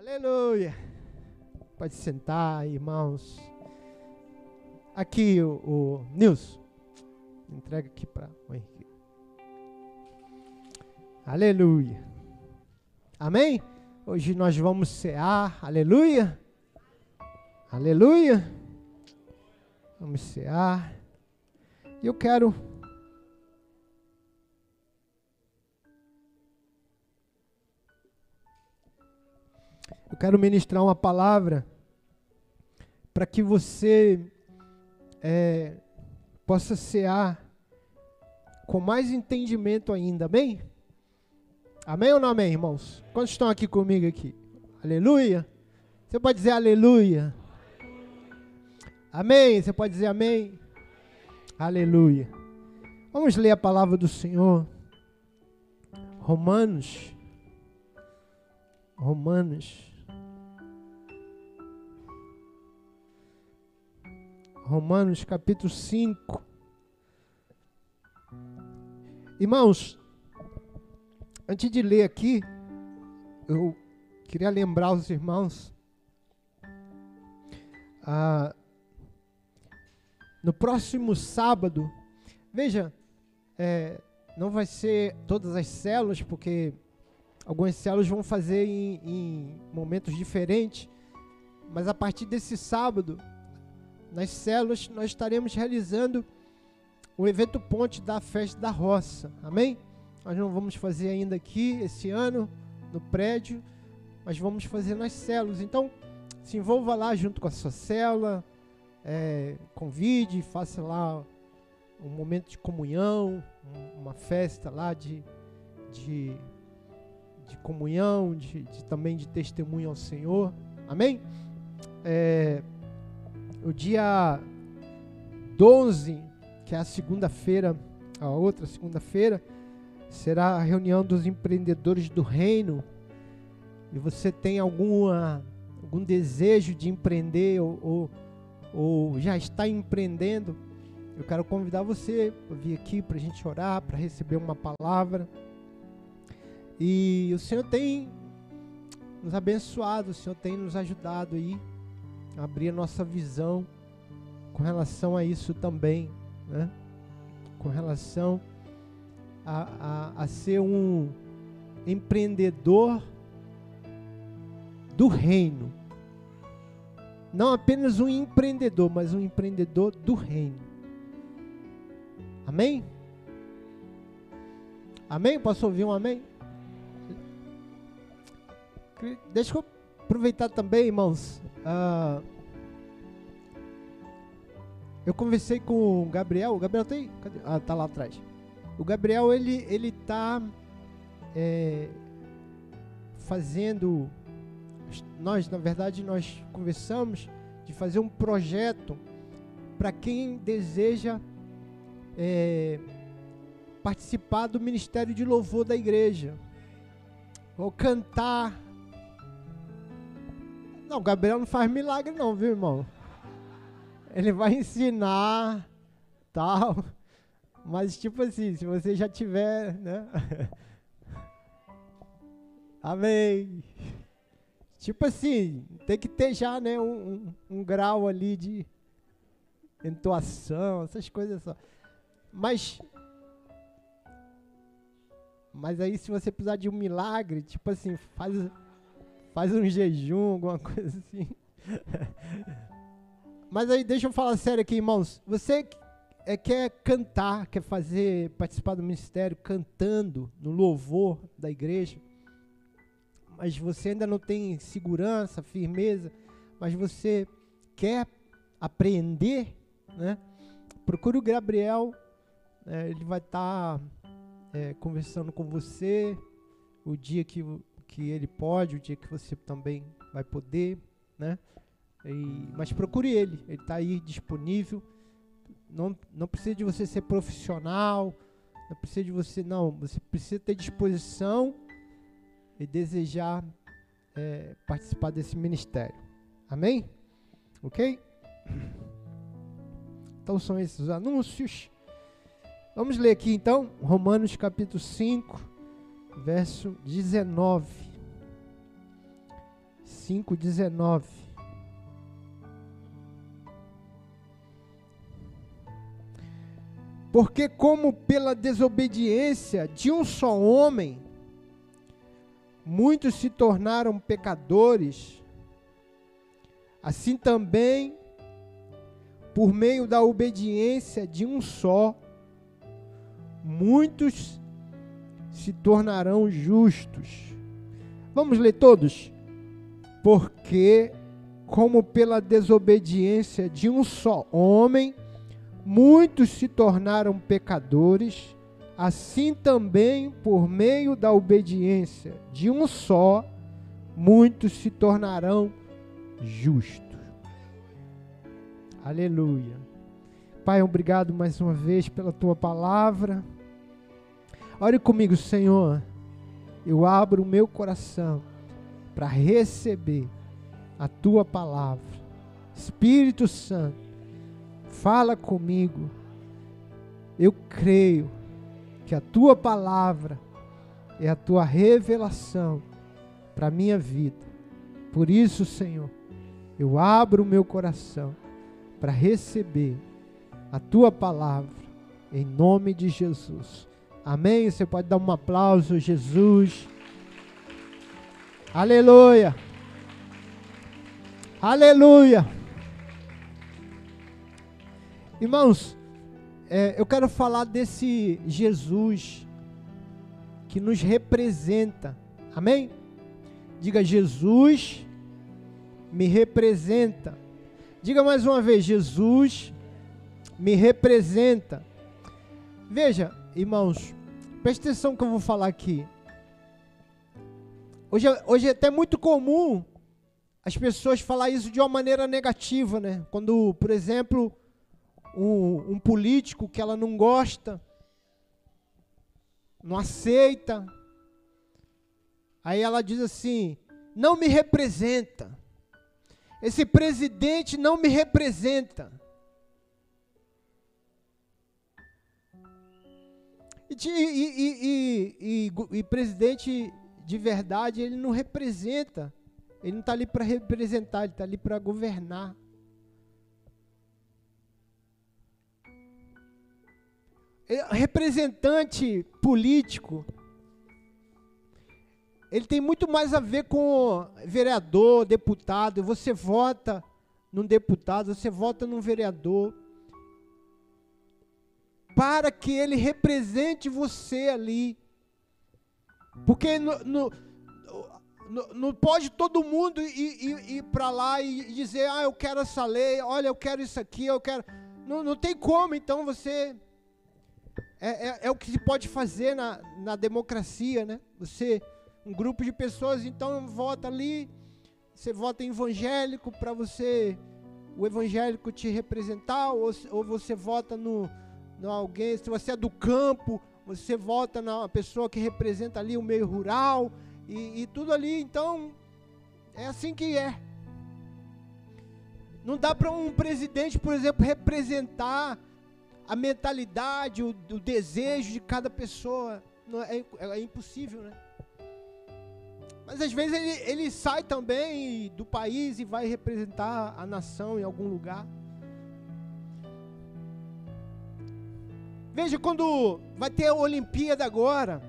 Aleluia. Pode sentar, irmãos. Aqui o, o Nilson. Entrega aqui para o Henrique. Aleluia. Amém? Hoje nós vamos cear. Aleluia. Aleluia. Vamos cear. Eu quero Eu quero ministrar uma palavra para que você é, possa cear com mais entendimento ainda, amém? Amém ou não amém, irmãos? Quantos estão aqui comigo aqui? Aleluia? Você pode dizer aleluia? Amém? Você pode dizer amém? Aleluia. Vamos ler a palavra do Senhor. Romanos. Romanos Romanos capítulo 5. Irmãos, antes de ler aqui, eu queria lembrar os irmãos. Ah, no próximo sábado, veja, é, não vai ser todas as células, porque algumas células vão fazer em, em momentos diferentes, mas a partir desse sábado, nas células, nós estaremos realizando o evento ponte da festa da roça. Amém? Nós não vamos fazer ainda aqui esse ano no prédio, mas vamos fazer nas células. Então, se envolva lá junto com a sua célula, é, convide, faça lá um momento de comunhão, uma festa lá de, de, de comunhão, de, de também de testemunho ao Senhor. Amém? É, o dia 12, que é a segunda-feira, a outra segunda-feira, será a reunião dos empreendedores do reino. E você tem alguma, algum desejo de empreender ou, ou, ou já está empreendendo, eu quero convidar você para vir aqui para a gente orar, para receber uma palavra. E o Senhor tem nos abençoado, o Senhor tem nos ajudado aí abrir nossa visão com relação a isso também, né? com relação a, a, a ser um empreendedor do reino. Não apenas um empreendedor, mas um empreendedor do reino. Amém? Amém? Posso ouvir um amém? Deixa eu aproveitar também, irmãos, ah, eu conversei com o Gabriel. O Gabriel tem. Ah, tá lá atrás. O Gabriel, ele, ele tá é, fazendo. Nós, na verdade, nós conversamos de fazer um projeto para quem deseja é, participar do ministério de louvor da igreja, ou cantar não, o Gabriel não faz milagre não, viu, irmão? Ele vai ensinar, tal. Mas tipo assim, se você já tiver, né? Amém. Tipo assim, tem que ter já, né, um, um, um grau ali de entoação, essas coisas só. Mas mas aí se você precisar de um milagre, tipo assim, faz faz um jejum, alguma coisa assim. Mas aí, deixa eu falar sério aqui, irmãos. Você é, quer cantar, quer fazer, participar do ministério cantando no louvor da igreja, mas você ainda não tem segurança, firmeza, mas você quer aprender, né? Procure o Gabriel, é, ele vai estar tá, é, conversando com você o dia que que ele pode, o dia que você também vai poder, né? E, mas procure ele, ele está aí disponível. Não, não precisa de você ser profissional, não precisa de você, não. Você precisa ter disposição e desejar é, participar desse ministério. Amém? Ok? Então são esses os anúncios. Vamos ler aqui então, Romanos capítulo 5 verso 19. 5:19. Porque como pela desobediência de um só homem muitos se tornaram pecadores, assim também por meio da obediência de um só muitos se tornarão justos. Vamos ler todos? Porque, como pela desobediência de um só homem, muitos se tornaram pecadores, assim também, por meio da obediência de um só, muitos se tornarão justos. Aleluia. Pai, obrigado mais uma vez pela tua palavra. Ore comigo, Senhor. Eu abro o meu coração para receber a tua palavra. Espírito Santo, fala comigo. Eu creio que a tua palavra é a tua revelação para a minha vida. Por isso, Senhor, eu abro o meu coração para receber a tua palavra em nome de Jesus. Amém? Você pode dar um aplauso, Jesus. Aleluia. Aleluia. Irmãos, é, eu quero falar desse Jesus que nos representa. Amém? Diga, Jesus me representa. Diga mais uma vez, Jesus me representa. Veja, irmãos, preste atenção que eu vou falar aqui. Hoje, é, hoje é até muito comum as pessoas falar isso de uma maneira negativa, né? Quando, por exemplo, um, um político que ela não gosta, não aceita, aí ela diz assim: não me representa. Esse presidente não me representa. E, e, e, e, presidente de verdade, ele não representa. Ele não está ali para representar, ele está ali para governar. representante político, ele tem muito mais a ver com vereador, deputado. Você vota num deputado, você vota num vereador para que ele represente você ali. Porque não pode todo mundo ir, ir, ir para lá e dizer, ah, eu quero essa lei, olha, eu quero isso aqui, eu quero. Não, não tem como, então você. É, é, é o que se pode fazer na, na democracia, né? Você, um grupo de pessoas, então vota ali, você vota evangélico para você, o evangélico te representar, ou, ou você vota no não alguém, se você é do campo, você vota na pessoa que representa ali o meio rural e, e tudo ali, então é assim que é. Não dá para um presidente, por exemplo, representar a mentalidade, o, o desejo de cada pessoa. Não, é, é, impossível, né? Mas às vezes ele, ele sai também do país e vai representar a nação em algum lugar. Veja, quando vai ter a Olimpíada agora,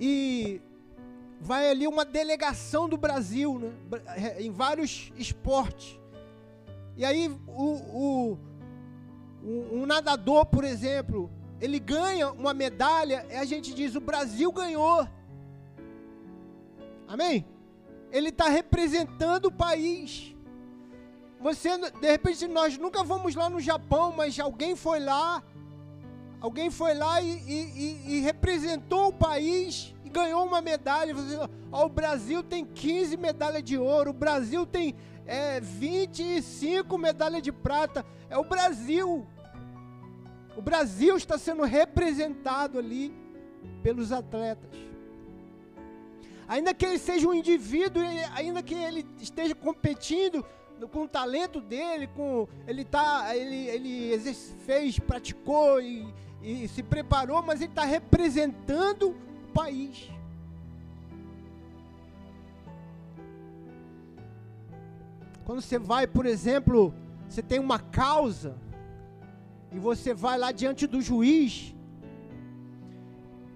e vai ali uma delegação do Brasil, né, em vários esportes. E aí o, o um, nadador, por exemplo, ele ganha uma medalha, e a gente diz: o Brasil ganhou. Amém? Ele está representando o país. Você, de repente, nós nunca vamos lá no Japão, mas alguém foi lá Alguém foi lá e, e, e, representou o país e ganhou uma medalha. Você, ó, o Brasil tem 15 medalhas de ouro, o Brasil tem é, 25 medalhas de prata. É o Brasil. O Brasil está sendo representado ali pelos atletas. Ainda que ele seja um indivíduo, ainda que ele esteja competindo com o talento dele, com ele tá, ele, ele fez, praticou e, e se preparou, mas ele está representando o país. Quando você vai, por exemplo, você tem uma causa e você vai lá diante do juiz.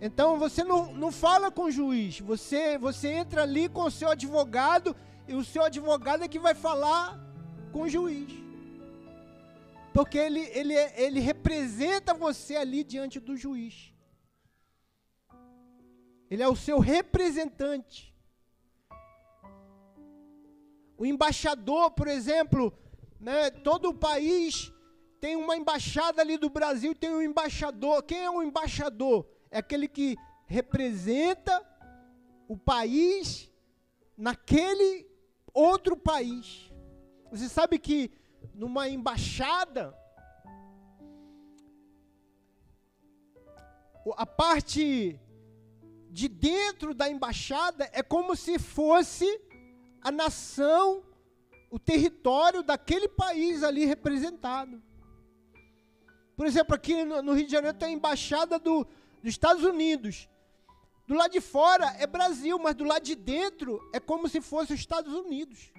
Então você não, não fala com o juiz, você, você entra ali com o seu advogado e o seu advogado é que vai falar com o juiz. Porque ele, ele, ele representa você ali diante do juiz. Ele é o seu representante. O embaixador, por exemplo, né, todo o país tem uma embaixada ali do Brasil, tem um embaixador. Quem é o embaixador? É aquele que representa o país naquele outro país. Você sabe que numa embaixada, a parte de dentro da embaixada é como se fosse a nação, o território daquele país ali representado. Por exemplo, aqui no Rio de Janeiro tem a embaixada do, dos Estados Unidos. Do lado de fora é Brasil, mas do lado de dentro é como se fosse os Estados Unidos.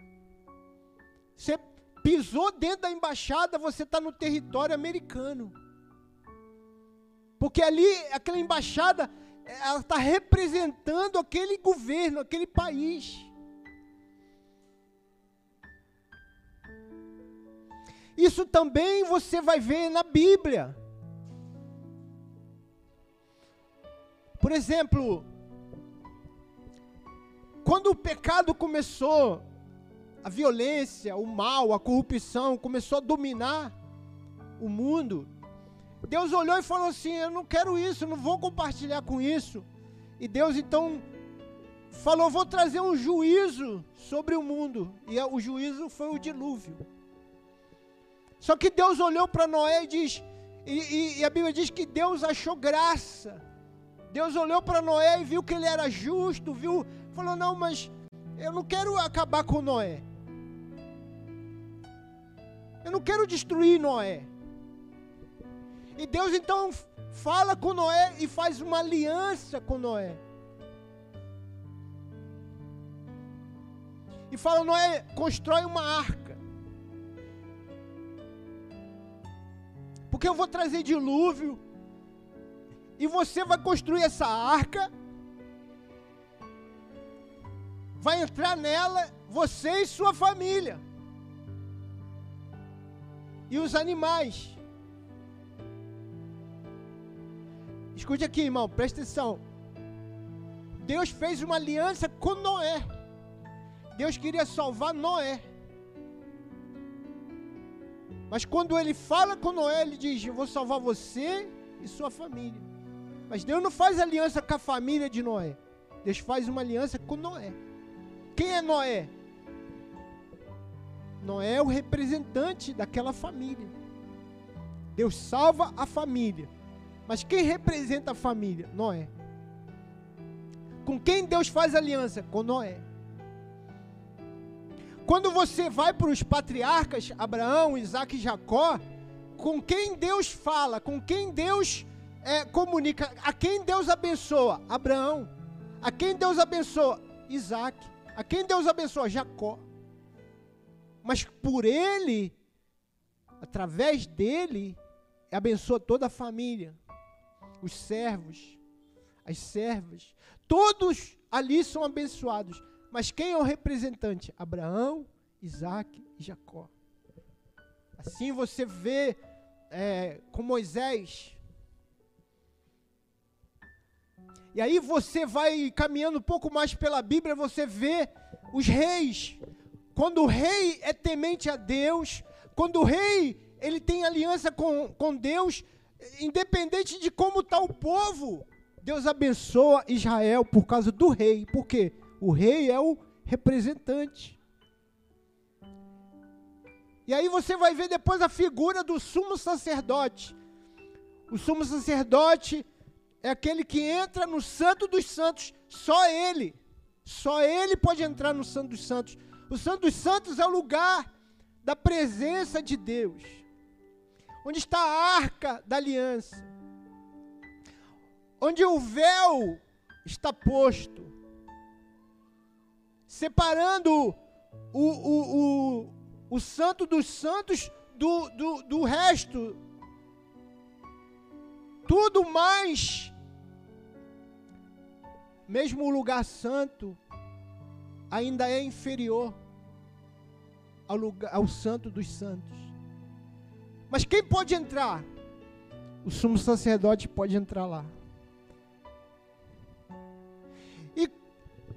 Você pisou dentro da embaixada, você está no território americano. Porque ali, aquela embaixada, ela está representando aquele governo, aquele país. Isso também você vai ver na Bíblia. Por exemplo, quando o pecado começou, a violência, o mal, a corrupção começou a dominar o mundo, Deus olhou e falou assim: Eu não quero isso, não vou compartilhar com isso. E Deus então falou: Vou trazer um juízo sobre o mundo. E o juízo foi o dilúvio. Só que Deus olhou para Noé e diz, e, e, e, a Bíblia diz que Deus achou graça. Deus olhou para Noé e viu que ele era justo, viu, falou: Não, mas eu não quero acabar com Noé. Eu não quero destruir Noé. E Deus então fala com Noé e faz uma aliança com Noé. E fala: Noé, constrói uma arca. Porque eu vou trazer dilúvio. E você vai construir essa arca. Vai entrar nela você e sua família. E os animais. Escute aqui, irmão, presta atenção. Deus fez uma aliança com Noé. Deus queria salvar Noé. Mas quando ele fala com Noé, ele diz: Eu vou salvar você e sua família. Mas Deus não faz aliança com a família de Noé. Deus faz uma aliança com Noé. Quem é Noé? Noé é o representante daquela família. Deus salva a família. Mas quem representa a família? Noé. Com quem Deus faz aliança? Com Noé. Quando você vai para os patriarcas, Abraão, Isaac e Jacó, com quem Deus fala, com quem Deus é, comunica, a quem Deus abençoa? Abraão. A quem Deus abençoa? Isaac. A quem Deus abençoa? Jacó. Mas por ele, através dele, abençoa toda a família os servos, as servas, todos ali são abençoados. Mas quem é o representante? Abraão, Isaac e Jacó. Assim você vê é, com Moisés. E aí você vai caminhando um pouco mais pela Bíblia, você vê os reis. Quando o rei é temente a Deus, quando o rei ele tem aliança com, com Deus, independente de como está o povo, Deus abençoa Israel por causa do rei, porque o rei é o representante. E aí você vai ver depois a figura do sumo sacerdote. O sumo sacerdote é aquele que entra no Santo dos Santos, só ele. Só ele pode entrar no Santo dos Santos. O Santo dos Santos é o lugar da presença de Deus onde está a arca da aliança, onde o véu está posto, separando o, o, o, o santo dos santos do, do, do resto. Tudo mais, mesmo o lugar santo, ainda é inferior ao, lugar, ao santo dos santos. Mas quem pode entrar? O sumo sacerdote pode entrar lá. E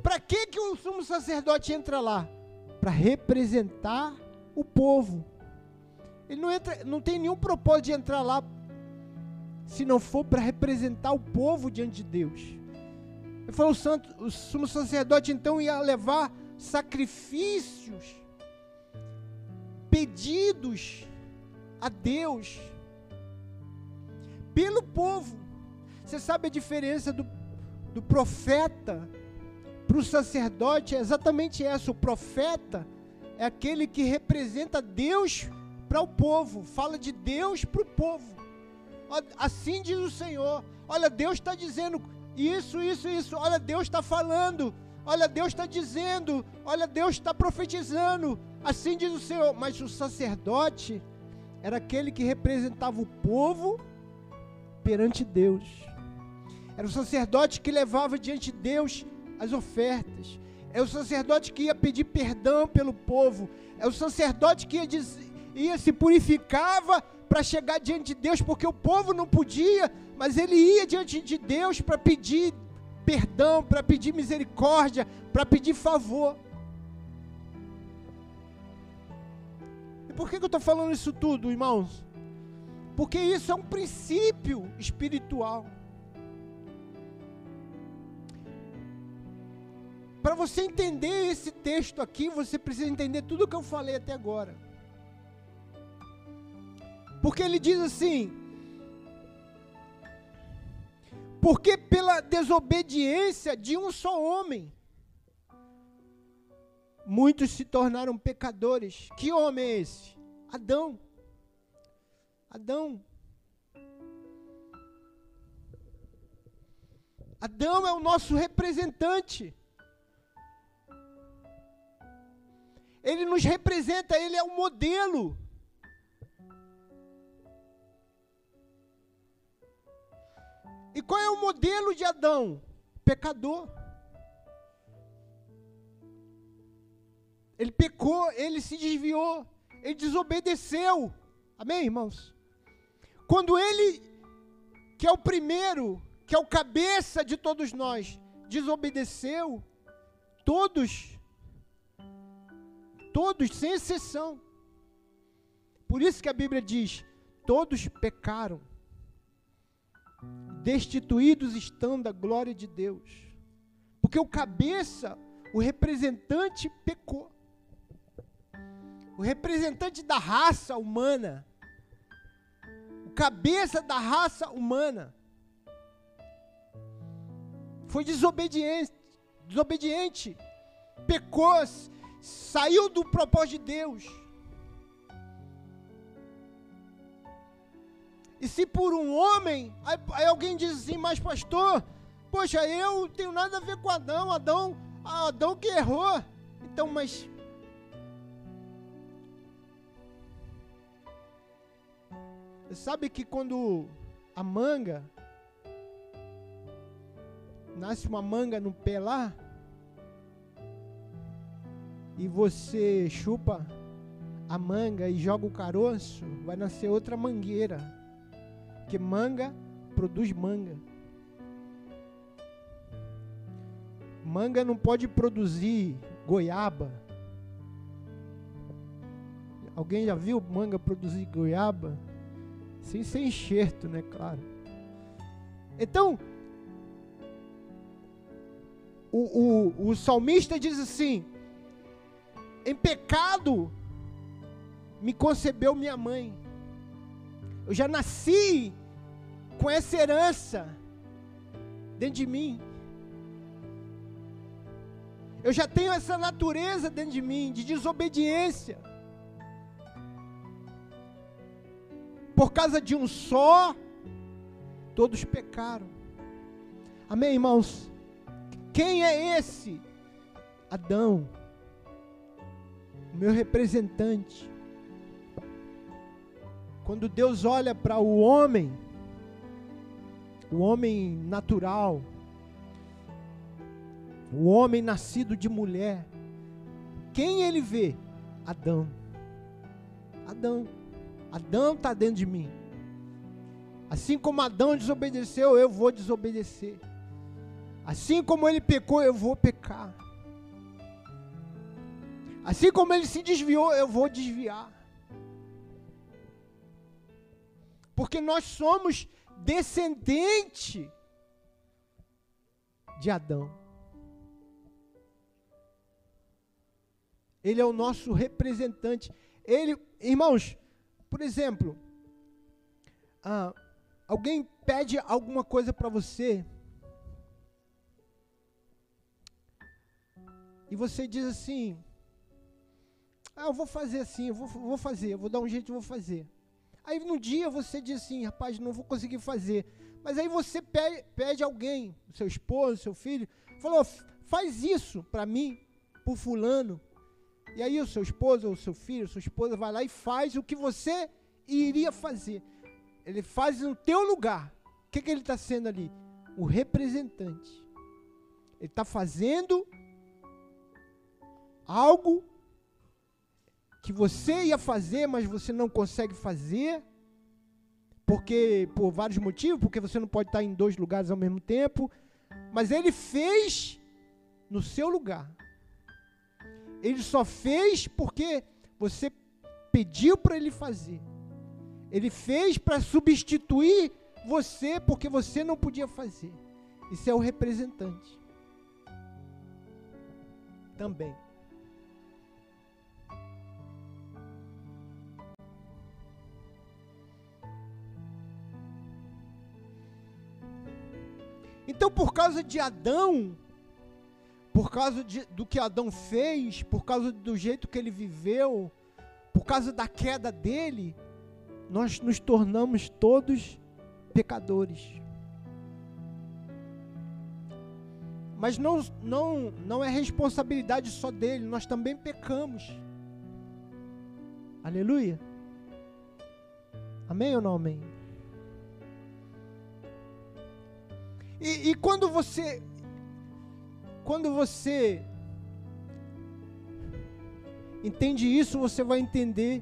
para que, que o sumo sacerdote entra lá? Para representar o povo. Ele não, entra, não tem nenhum propósito de entrar lá se não for para representar o povo diante de Deus. Ele falou, o, santo, o sumo sacerdote então ia levar sacrifícios, pedidos a Deus pelo povo. Você sabe a diferença do, do profeta para o sacerdote? É exatamente essa. O profeta é aquele que representa Deus para o povo, fala de Deus para o povo. Assim diz o Senhor. Olha, Deus está dizendo isso, isso, isso. Olha, Deus está falando. Olha, Deus está dizendo. Olha, Deus está profetizando. Assim diz o Senhor. Mas o sacerdote era aquele que representava o povo perante Deus. Era o sacerdote que levava diante de Deus as ofertas. É o sacerdote que ia pedir perdão pelo povo. É o sacerdote que ia, diz, ia se purificava para chegar diante de Deus, porque o povo não podia, mas ele ia diante de Deus para pedir perdão, para pedir misericórdia, para pedir favor. E por que, que eu estou falando isso tudo, irmãos? Porque isso é um princípio espiritual. Para você entender esse texto aqui, você precisa entender tudo o que eu falei até agora. Porque ele diz assim: Porque pela desobediência de um só homem, muitos se tornaram pecadores. Que homem é esse? Adão. Adão. Adão é o nosso representante. Ele nos representa, ele é o modelo. E qual é o modelo de Adão? Pecador. Ele pecou, ele se desviou, ele desobedeceu. Amém, irmãos? Quando ele, que é o primeiro, que é o cabeça de todos nós, desobedeceu, todos, todos, sem exceção. Por isso que a Bíblia diz: todos pecaram destituídos estão da glória de Deus. Porque o cabeça, o representante pecou. O representante da raça humana, o cabeça da raça humana, foi desobediente, desobediente, pecou, saiu do propósito de Deus. E se por um homem, aí, aí alguém diz assim, mas pastor, poxa, eu tenho nada a ver com Adão, Adão, Adão que errou. Então, mas sabe que quando a manga nasce uma manga no pé lá e você chupa a manga e joga o caroço, vai nascer outra mangueira. Porque manga produz manga. Manga não pode produzir goiaba. Alguém já viu manga produzir goiaba? Sem ser enxerto, né? Claro. Então, o, o, o salmista diz assim: em pecado me concebeu minha mãe. Eu já nasci com essa herança dentro de mim. Eu já tenho essa natureza dentro de mim de desobediência. Por causa de um só, todos pecaram. Amém, irmãos? Quem é esse? Adão. meu representante. Quando Deus olha para o homem, o homem natural, o homem nascido de mulher, quem ele vê? Adão. Adão. Adão está dentro de mim. Assim como Adão desobedeceu, eu vou desobedecer. Assim como ele pecou, eu vou pecar. Assim como ele se desviou, eu vou desviar. Porque nós somos descendente de Adão. Ele é o nosso representante. Ele, irmãos, por exemplo, ah, alguém pede alguma coisa para você e você diz assim: Ah, eu vou fazer assim, eu vou, vou fazer, eu vou dar um jeito, eu vou fazer. Aí no dia você diz assim, rapaz, não vou conseguir fazer. Mas aí você pede, pede alguém, seu esposo, seu filho, falou, faz isso para mim, por fulano. E aí o seu esposo, ou seu filho, sua esposa vai lá e faz o que você iria fazer. Ele faz no teu lugar. O que, que ele está sendo ali? O representante. Ele está fazendo algo que você ia fazer, mas você não consegue fazer, porque por vários motivos, porque você não pode estar em dois lugares ao mesmo tempo, mas ele fez no seu lugar. Ele só fez porque você pediu para ele fazer. Ele fez para substituir você porque você não podia fazer. Isso é o representante. Também. Então, por causa de Adão, por causa de, do que Adão fez, por causa do jeito que ele viveu, por causa da queda dele, nós nos tornamos todos pecadores. Mas não, não, não é responsabilidade só dele, nós também pecamos. Aleluia. Amém ou não amém? E, e quando você, quando você entende isso, você vai entender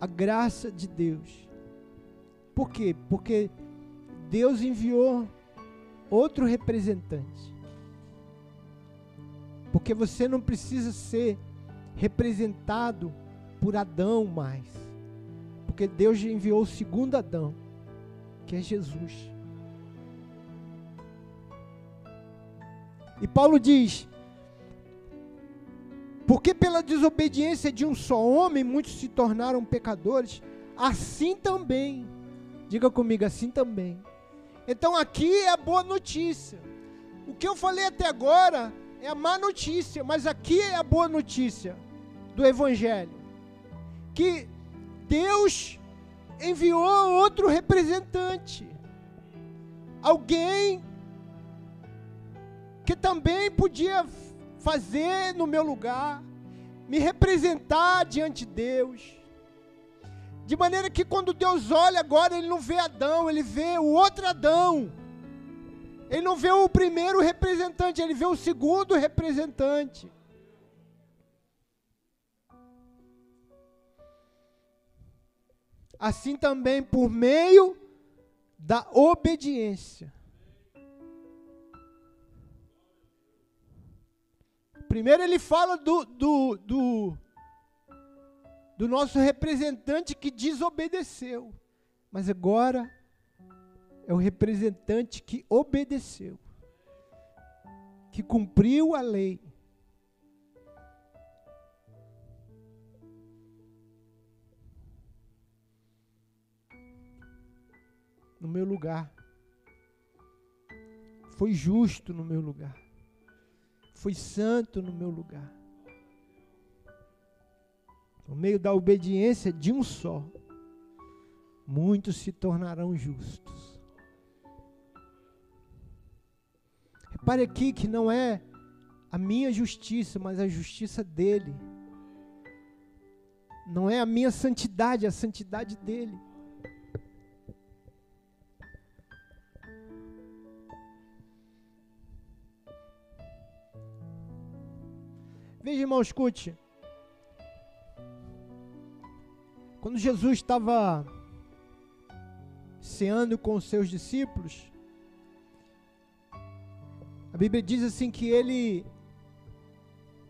a graça de Deus. Por quê? Porque Deus enviou outro representante. Porque você não precisa ser representado por Adão mais. Porque Deus enviou o segundo Adão, que é Jesus. E Paulo diz: Porque pela desobediência de um só homem muitos se tornaram pecadores, assim também. Diga comigo, assim também. Então aqui é a boa notícia. O que eu falei até agora é a má notícia, mas aqui é a boa notícia do Evangelho. Que Deus enviou outro representante. Alguém que também podia fazer no meu lugar, me representar diante de Deus. De maneira que quando Deus olha agora, Ele não vê Adão, Ele vê o outro Adão. Ele não vê o primeiro representante, Ele vê o segundo representante. Assim também por meio da obediência Primeiro ele fala do, do, do, do nosso representante que desobedeceu. Mas agora é o representante que obedeceu, que cumpriu a lei. No meu lugar. Foi justo no meu lugar fui santo no meu lugar. No meio da obediência de um só, muitos se tornarão justos. Repare aqui que não é a minha justiça, mas a justiça dele. Não é a minha santidade, é a santidade dele. Veja, irmão, escute. Quando Jesus estava ceando com os seus discípulos, a Bíblia diz assim que ele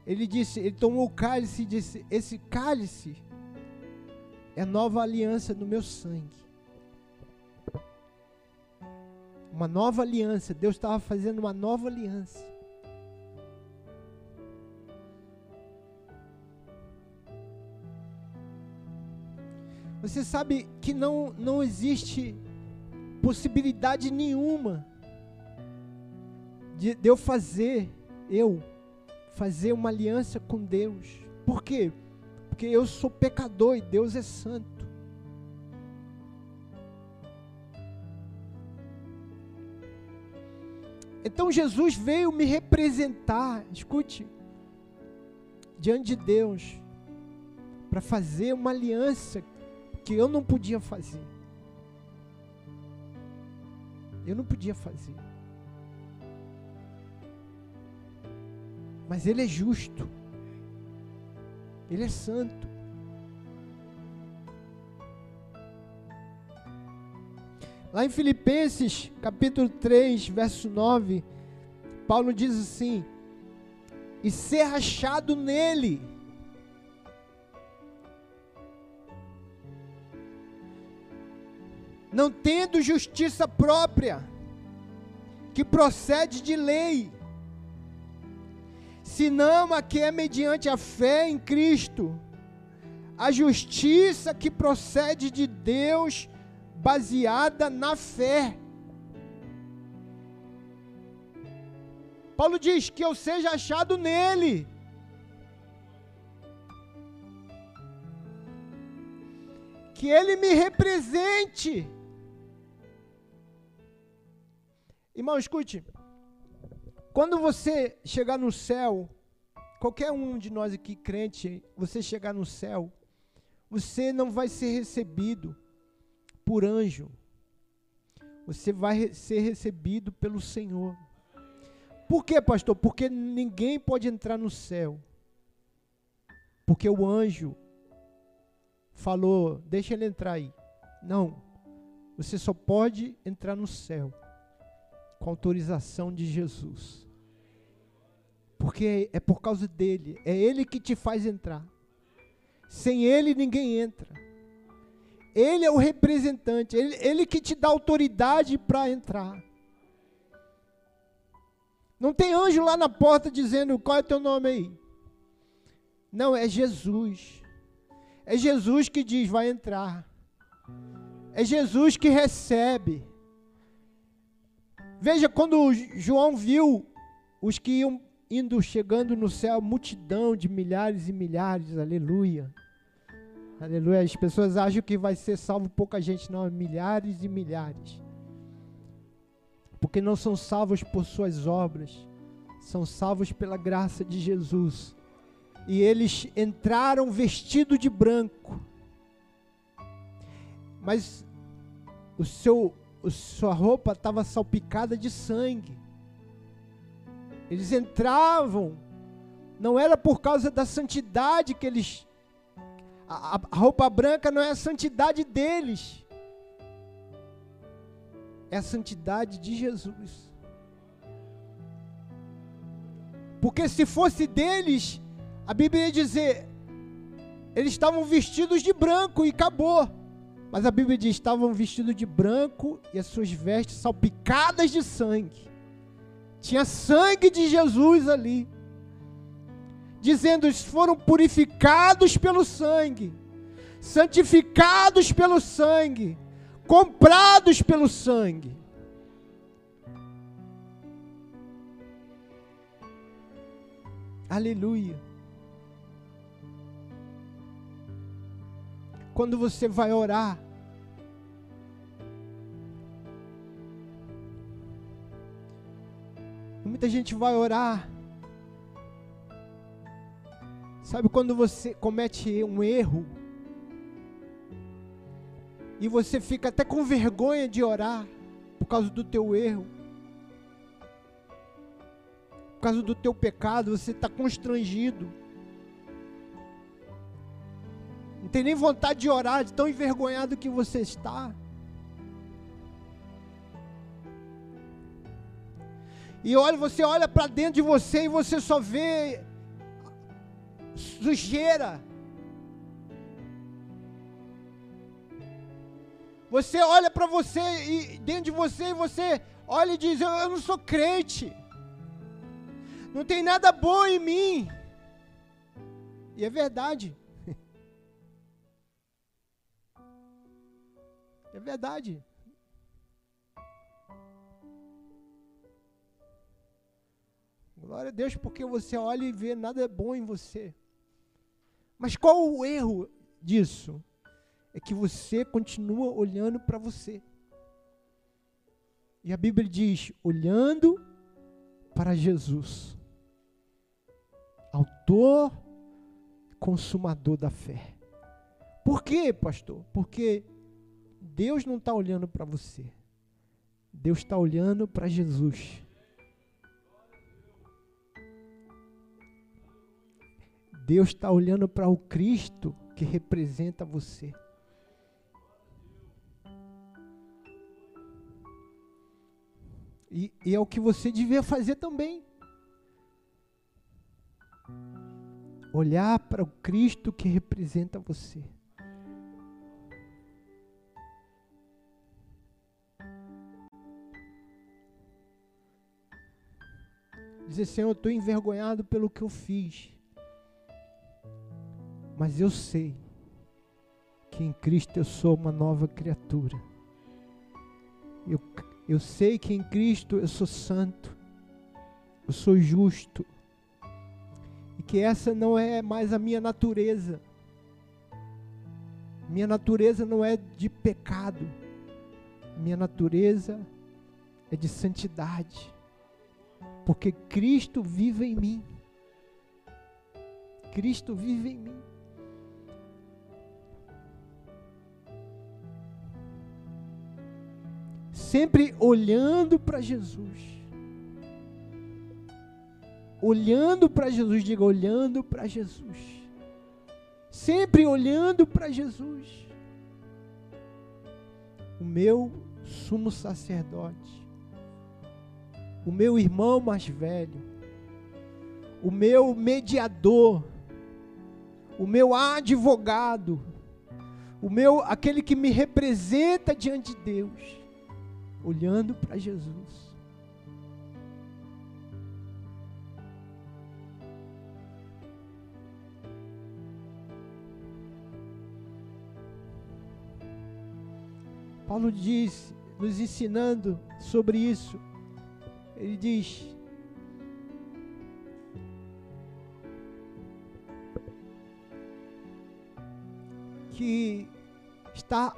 ele disse, ele tomou o cálice e disse: "Esse cálice é nova aliança no meu sangue". Uma nova aliança, Deus estava fazendo uma nova aliança. Você sabe que não, não existe possibilidade nenhuma de, de eu fazer, eu, fazer uma aliança com Deus. Por quê? Porque eu sou pecador e Deus é santo. Então Jesus veio me representar, escute, diante de Deus, para fazer uma aliança que eu não podia fazer. Eu não podia fazer. Mas Ele é justo. Ele é santo. Lá em Filipenses, capítulo 3, verso 9, Paulo diz assim: E ser achado nele não tendo justiça própria, que procede de lei, senão a que é mediante a fé em Cristo, a justiça que procede de Deus, baseada na fé. Paulo diz que eu seja achado nele. Que ele me represente. Irmão, escute. Quando você chegar no céu, qualquer um de nós aqui crente, você chegar no céu, você não vai ser recebido por anjo. Você vai ser recebido pelo Senhor. Por quê, pastor? Porque ninguém pode entrar no céu. Porque o anjo falou, deixa ele entrar aí. Não. Você só pode entrar no céu com autorização de Jesus. Porque é por causa dele, é ele que te faz entrar. Sem ele ninguém entra. Ele é o representante, ele, ele que te dá autoridade para entrar. Não tem anjo lá na porta dizendo qual é teu nome aí. Não, é Jesus. É Jesus que diz: vai entrar. É Jesus que recebe. Veja, quando João viu os que iam indo, chegando no céu, multidão de milhares e milhares, aleluia. Aleluia. As pessoas acham que vai ser salvo pouca gente, não, milhares e milhares. Porque não são salvos por suas obras, são salvos pela graça de Jesus. E eles entraram vestido de branco. Mas o seu sua roupa estava salpicada de sangue. Eles entravam, não era por causa da santidade que eles. A, a roupa branca não é a santidade deles, é a santidade de Jesus. Porque se fosse deles, a Bíblia ia dizer, eles estavam vestidos de branco e acabou. Mas a Bíblia diz: estavam vestidos de branco e as suas vestes salpicadas de sangue. Tinha sangue de Jesus ali. Dizendo: foram purificados pelo sangue, santificados pelo sangue, comprados pelo sangue. Aleluia. Quando você vai orar, muita gente vai orar. Sabe quando você comete um erro e você fica até com vergonha de orar por causa do teu erro, por causa do teu pecado, você está constrangido. Tem nem vontade de orar, de tão envergonhado que você está. E olha, você olha para dentro de você e você só vê sujeira. Você olha para você e dentro de você e você olha e diz: eu, eu não sou crente. Não tem nada bom em mim. E é verdade. É verdade. Glória a Deus, porque você olha e vê nada bom em você. Mas qual o erro disso? É que você continua olhando para você. E a Bíblia diz: olhando para Jesus, Autor, Consumador da fé. Por quê, pastor? Porque Deus não está olhando para você, Deus está olhando para Jesus. Deus está olhando para o Cristo que representa você. E, e, é o que você devia fazer também. Olhar para o Cristo que representa você. Dizer, Senhor, eu estou envergonhado pelo que eu fiz. Mas eu sei que em Cristo eu sou uma nova criatura. Eu, eu sei que em Cristo eu sou santo, eu sou justo, e que essa não é mais a minha natureza. Minha natureza não é de pecado, minha natureza é de santidade, porque Cristo vive em mim. Cristo vive em mim. sempre olhando para Jesus. Olhando para Jesus, diga olhando para Jesus. Sempre olhando para Jesus. O meu sumo sacerdote, o meu irmão mais velho, o meu mediador, o meu advogado, o meu aquele que me representa diante de Deus olhando para Jesus. Paulo diz, nos ensinando sobre isso, ele diz: que está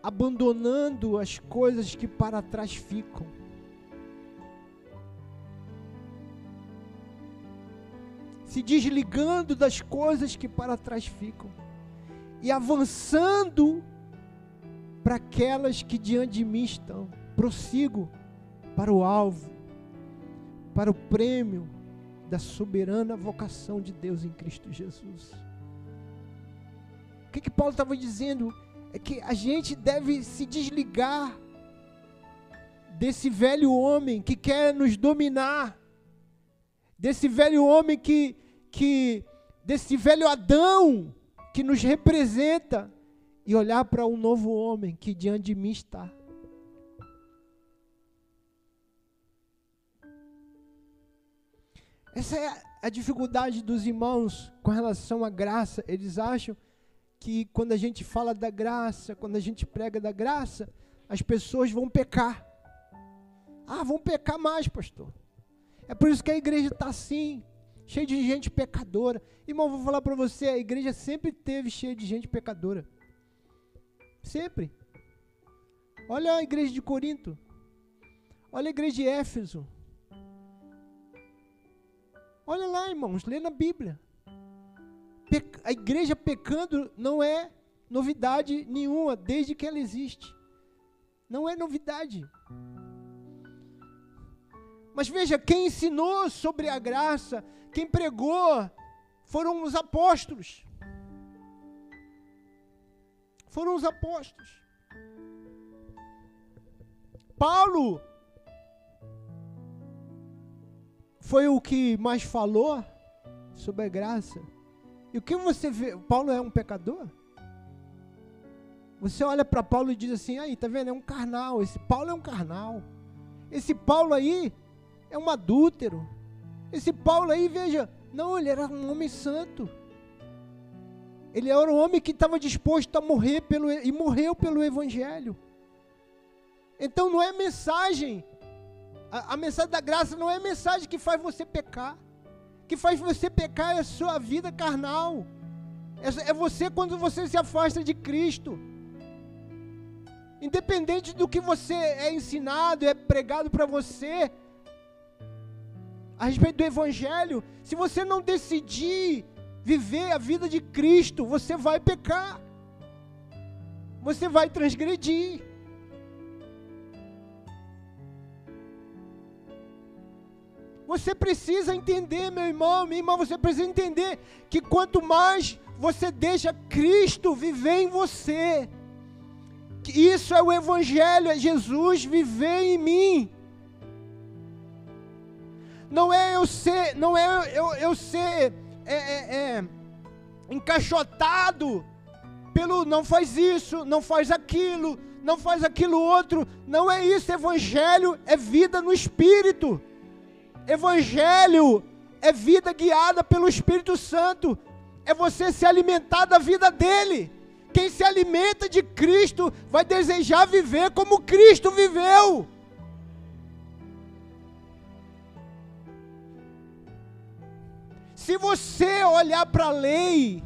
abandonando as coisas que para trás ficam. Se desligando das coisas que para trás ficam e avançando para aquelas que diante de mim estão. Prossigo para o alvo, para o prêmio da soberana vocação de Deus em Cristo Jesus. O que, que Paulo estava dizendo? é que a gente deve se desligar desse velho homem que quer nos dominar, desse velho homem que, que desse velho Adão que nos representa e olhar para um novo homem que diante de mim está. Essa é a dificuldade dos irmãos com relação à graça. Eles acham que quando a gente fala da graça, quando a gente prega da graça, as pessoas vão pecar. Ah, vão pecar mais, pastor. É por isso que a igreja está assim, cheia de gente pecadora. Irmão, vou falar para você, a igreja sempre teve cheia de gente pecadora. Sempre. Olha a igreja de Corinto. Olha a igreja de Éfeso. Olha lá, irmãos, lê na Bíblia a igreja pecando não é novidade nenhuma desde que ela existe. Não é novidade. Mas veja, quem ensinou sobre a graça, quem pregou, foram os apóstolos. Foram os apóstolos. Paulo foi o que mais falou sobre a graça. E o que você vê? Paulo é um pecador? Você olha para Paulo e diz assim: aí, tá vendo? É um carnal. Esse Paulo é um carnal. Esse Paulo aí é um adúltero. Esse Paulo aí, veja, não, ele era um homem santo. Ele era um homem que estava disposto a morrer pelo e morreu pelo evangelho. Então não é mensagem. A, a mensagem da graça não é mensagem que faz você pecar. Que faz você pecar é a sua vida carnal. É, é você quando você se afasta de Cristo. Independente do que você é ensinado, é pregado para você a respeito do Evangelho, se você não decidir viver a vida de Cristo, você vai pecar, você vai transgredir. Você precisa entender, meu irmão, minha irmã, você precisa entender que quanto mais você deixa Cristo viver em você, isso é o Evangelho, é Jesus viver em mim. Não é eu ser, não é eu, eu ser é, é, é, encaixotado pelo não faz isso, não faz aquilo, não faz aquilo outro. Não é isso. Evangelho é vida no Espírito. Evangelho é vida guiada pelo Espírito Santo. É você se alimentar da vida dele. Quem se alimenta de Cristo vai desejar viver como Cristo viveu. Se você olhar para a lei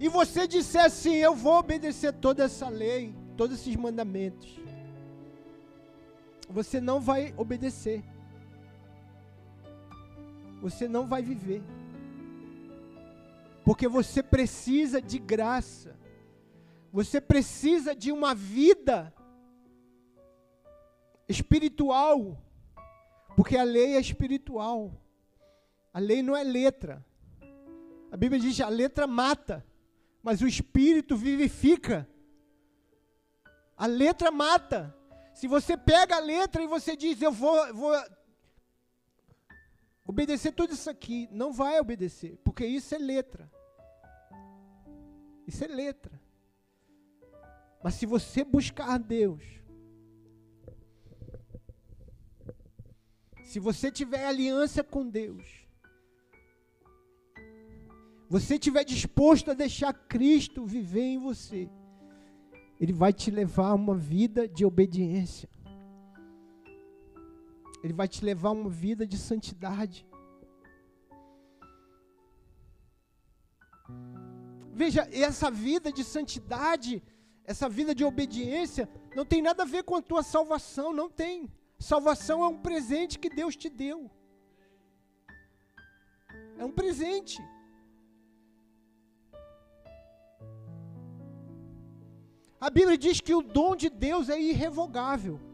e você disser assim: Eu vou obedecer toda essa lei, todos esses mandamentos, você não vai obedecer. Você não vai viver porque você precisa de graça, você precisa de uma vida espiritual, porque a lei é espiritual, a lei não é letra. A Bíblia diz que a letra mata, mas o espírito vivifica. A letra mata. Se você pega a letra e você diz, eu vou, vou obedecer tudo isso aqui, não vai obedecer, porque isso é letra. Isso é letra. Mas se você buscar Deus, se você tiver aliança com Deus, você estiver disposto a deixar Cristo viver em você, Ele vai te levar a uma vida de obediência. Ele vai te levar a uma vida de santidade. Veja, essa vida de santidade, essa vida de obediência, não tem nada a ver com a tua salvação, não tem. Salvação é um presente que Deus te deu. É um presente. A Bíblia diz que o dom de Deus é irrevogável.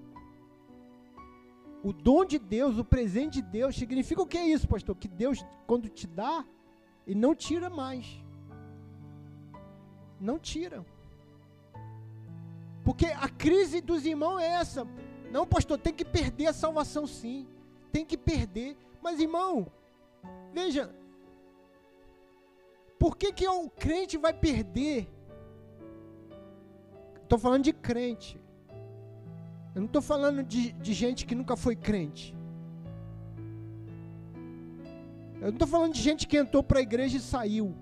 O dom de Deus, o presente de Deus, significa o que é isso, pastor? Que Deus, quando te dá, Ele não tira mais. Não tira. Porque a crise dos irmãos é essa. Não, pastor, tem que perder a salvação sim. Tem que perder. Mas, irmão, veja. Por que, que o crente vai perder? Estou falando de crente. Eu não estou falando de, de gente que nunca foi crente. Eu não estou falando de gente que entrou para a igreja e saiu.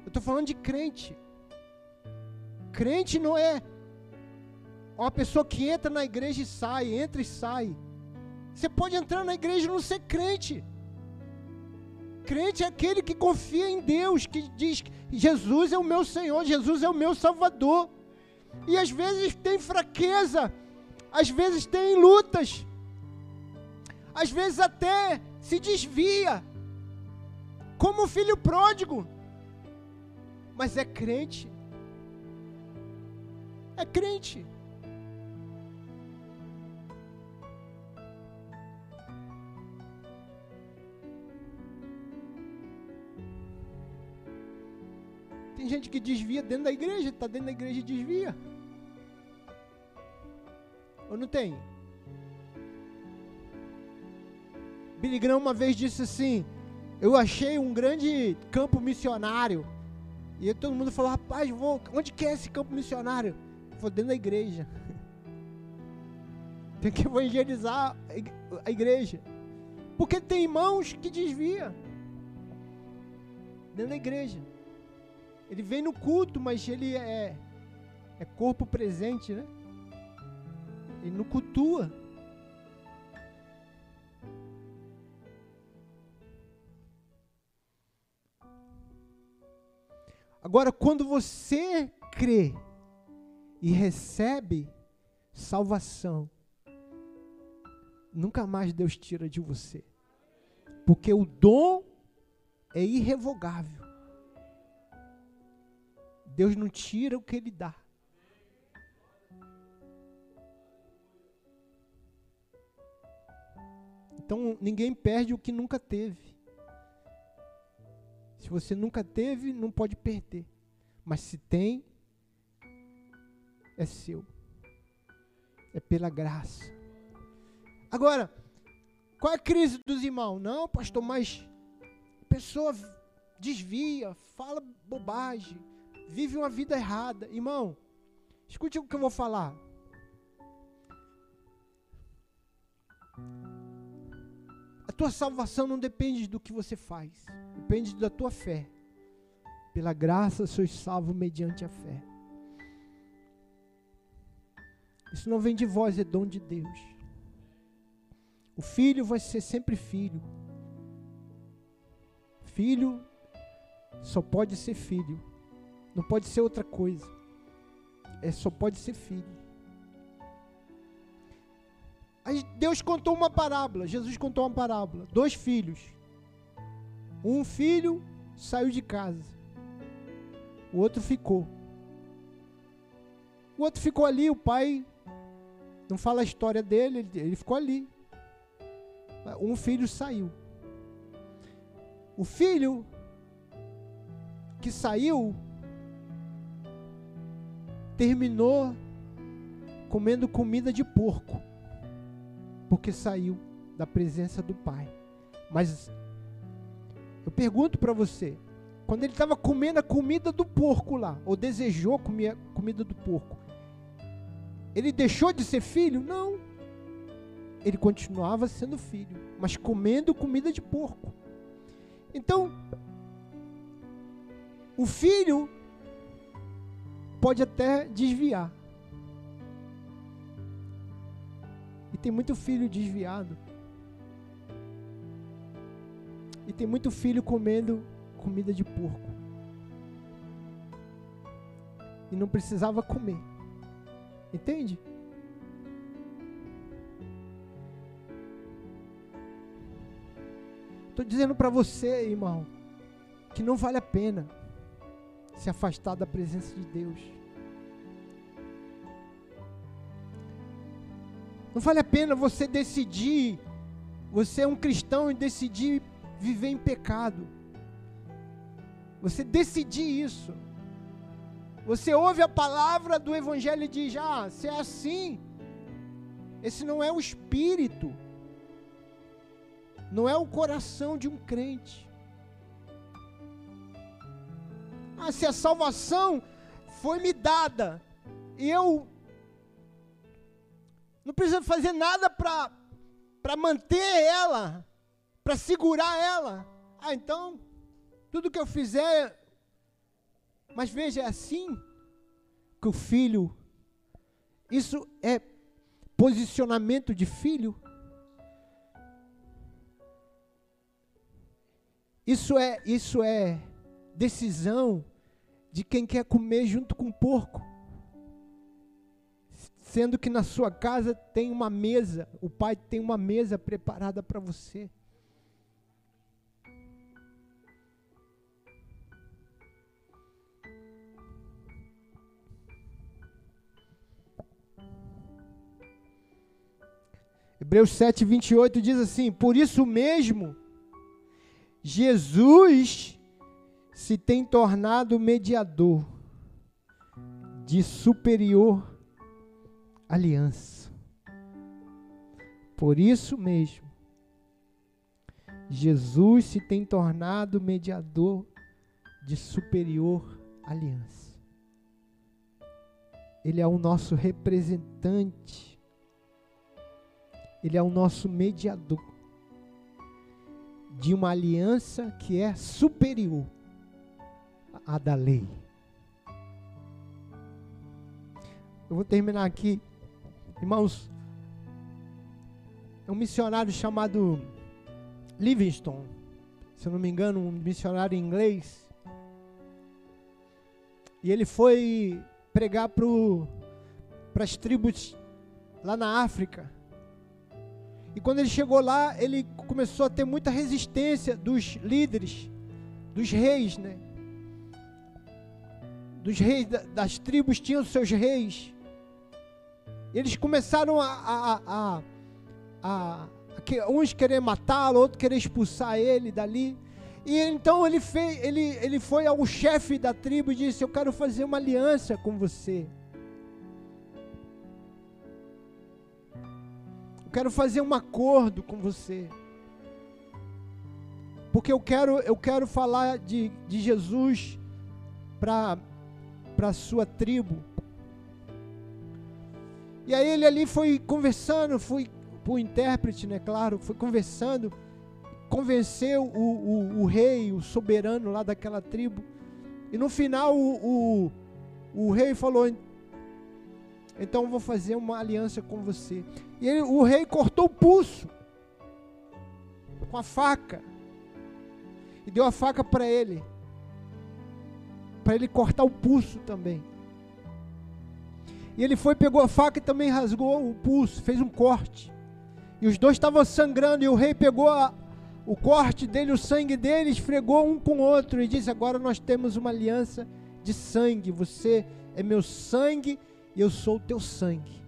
Eu estou falando de crente. Crente não é uma pessoa que entra na igreja e sai, entra e sai. Você pode entrar na igreja e não ser crente. Crente é aquele que confia em Deus, que diz: Jesus é o meu Senhor, Jesus é o meu Salvador. E às vezes tem fraqueza, às vezes tem lutas, às vezes até se desvia, como o filho pródigo. mas é crente. É crente. Tem gente que desvia dentro da igreja, está dentro da igreja e desvia. Ou não tem? Billy Graham uma vez disse assim: Eu achei um grande campo missionário. E todo mundo falou: Rapaz, vou, onde que é esse campo missionário? Vou dentro da igreja. Tem que evangelizar a igreja. Porque tem irmãos que desvia dentro da igreja. Ele vem no culto, mas ele é, é corpo presente, né? Ele não cultua. Agora, quando você crê e recebe salvação, nunca mais Deus tira de você. Porque o dom é irrevogável. Deus não tira o que ele dá. Então ninguém perde o que nunca teve. Se você nunca teve, não pode perder. Mas se tem, é seu. É pela graça. Agora, qual é a crise dos irmãos? Não, pastor, mas a pessoa desvia, fala bobagem, vive uma vida errada. Irmão, escute o que eu vou falar. A tua salvação não depende do que você faz, depende da tua fé. Pela graça sois salvo mediante a fé. Isso não vem de vós, é dom de Deus. O filho vai ser sempre filho. Filho só pode ser filho. Não pode ser outra coisa. É só pode ser filho. Deus contou uma parábola, Jesus contou uma parábola. Dois filhos. Um filho saiu de casa. O outro ficou. O outro ficou ali, o pai não fala a história dele, ele ficou ali. Um filho saiu. O filho que saiu terminou comendo comida de porco, porque saiu da presença do pai. Mas eu pergunto para você, quando ele estava comendo a comida do porco lá, ou desejou comer a comida do porco, ele deixou de ser filho? Não. Ele continuava sendo filho, mas comendo comida de porco. Então, o filho pode até desviar. E tem muito filho desviado. E tem muito filho comendo comida de porco. E não precisava comer. Entende? Estou dizendo para você, irmão, que não vale a pena se afastar da presença de Deus. Não vale a pena você decidir, você é um cristão e decidir viver em pecado. Você decidir isso. Você ouve a palavra do Evangelho e diz: Ah, se é assim, esse não é o espírito, não é o coração de um crente. Ah, se a salvação foi me dada e eu não preciso fazer nada para manter ela, para segurar ela. Ah, então, tudo que eu fizer. Mas veja, é assim que o filho. Isso é posicionamento de filho. Isso é, isso é decisão de quem quer comer junto com o porco sendo que na sua casa tem uma mesa, o Pai tem uma mesa preparada para você. Hebreus 7, 28 diz assim: Por isso mesmo, Jesus se tem tornado mediador de superior aliança. Por isso mesmo, Jesus se tem tornado mediador de superior aliança. Ele é o nosso representante. Ele é o nosso mediador de uma aliança que é superior à da lei. Eu vou terminar aqui. Irmãos, um missionário chamado Livingstone, se eu não me engano, um missionário inglês. E ele foi pregar para as tribos lá na África. E quando ele chegou lá, ele começou a ter muita resistência dos líderes, dos reis, né? Dos reis das tribos tinham seus reis. Eles começaram a, a, a, a, a uns querer matá-lo, outros querer expulsar ele dali. E então ele, fez, ele, ele foi ao chefe da tribo e disse: Eu quero fazer uma aliança com você. Eu quero fazer um acordo com você. Porque eu quero, eu quero falar de, de Jesus para a sua tribo. E aí ele ali foi conversando, foi o intérprete, né, claro, foi conversando, convenceu o, o, o, rei, o soberano lá daquela tribo. E no final o, o, o rei falou: Então vou fazer uma aliança com você. E ele, o rei cortou o pulso com a faca e deu a faca para ele, para ele cortar o pulso também. E ele foi, pegou a faca e também rasgou o pulso, fez um corte. E os dois estavam sangrando, e o rei pegou a, o corte dele, o sangue dele, esfregou um com o outro e disse: Agora nós temos uma aliança de sangue. Você é meu sangue e eu sou o teu sangue.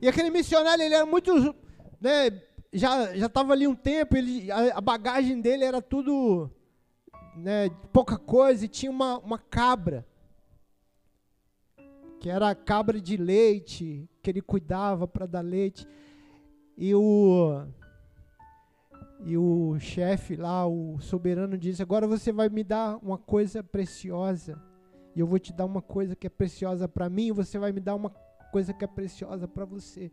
E aquele missionário, ele era muito né, já já estava ali um tempo, ele, a, a, bagagem dele era tudo né, pouca coisa e tinha uma, uma cabra que era a cabra de leite que ele cuidava para dar leite e o e o chefe lá, o soberano disse: agora você vai me dar uma coisa preciosa e eu vou te dar uma coisa que é preciosa para mim e você vai me dar uma coisa que é preciosa para você.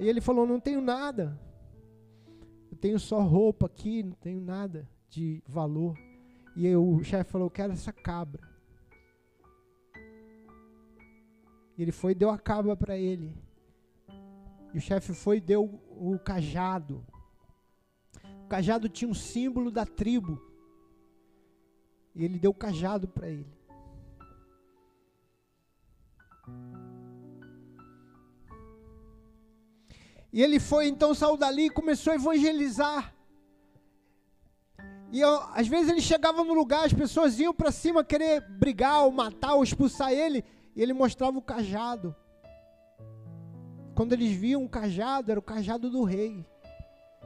E ele falou: Não tenho nada. Eu tenho só roupa aqui, não tenho nada de valor. E o chefe falou: Eu quero essa cabra. E ele foi e deu a cabra para ele. E o chefe foi e deu o cajado. O cajado tinha um símbolo da tribo. E ele deu o cajado para ele. E ele foi então saiu dali e começou a evangelizar. E eu, às vezes ele chegava no lugar, as pessoas iam para cima querer brigar, ou matar, ou expulsar ele, e ele mostrava o cajado. Quando eles viam o cajado, era o cajado do rei.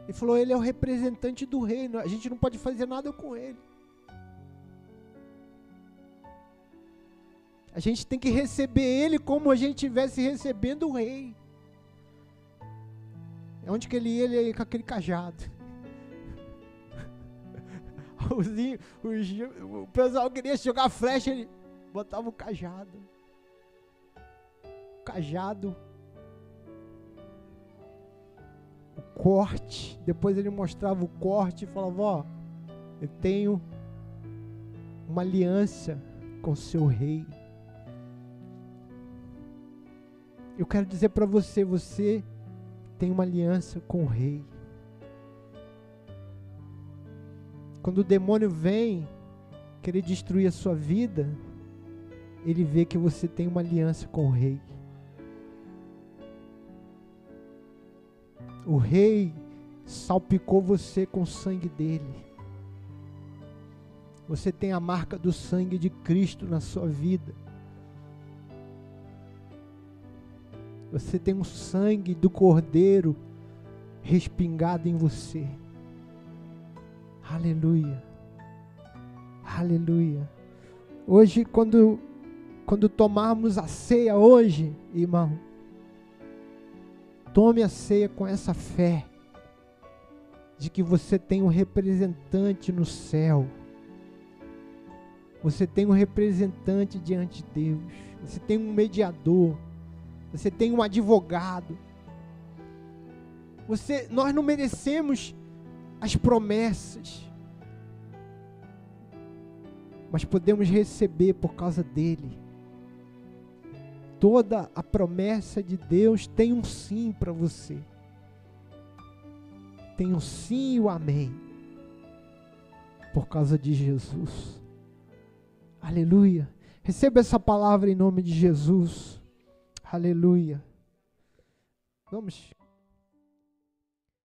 Ele falou: ele é o representante do rei, a gente não pode fazer nada com ele. A gente tem que receber ele como a gente estivesse recebendo o rei. É onde que ele ia, ele ia com aquele cajado. o pessoal queria jogar flecha, ele botava o cajado. O cajado. O corte. Depois ele mostrava o corte e falava: Ó, eu tenho uma aliança com o seu rei. Eu quero dizer para você, você tem uma aliança com o rei. Quando o demônio vem querer destruir a sua vida, ele vê que você tem uma aliança com o rei. O rei salpicou você com o sangue dele. Você tem a marca do sangue de Cristo na sua vida. Você tem o sangue do Cordeiro respingado em você. Aleluia. Aleluia. Hoje, quando, quando tomarmos a ceia hoje, irmão, tome a ceia com essa fé de que você tem um representante no céu. Você tem um representante diante de Deus. Você tem um mediador. Você tem um advogado. Você, nós não merecemos as promessas, mas podemos receber por causa dele. Toda a promessa de Deus tem um sim para você. Tem um sim e o um amém. Por causa de Jesus. Aleluia. Receba essa palavra em nome de Jesus. Aleluia. Vamos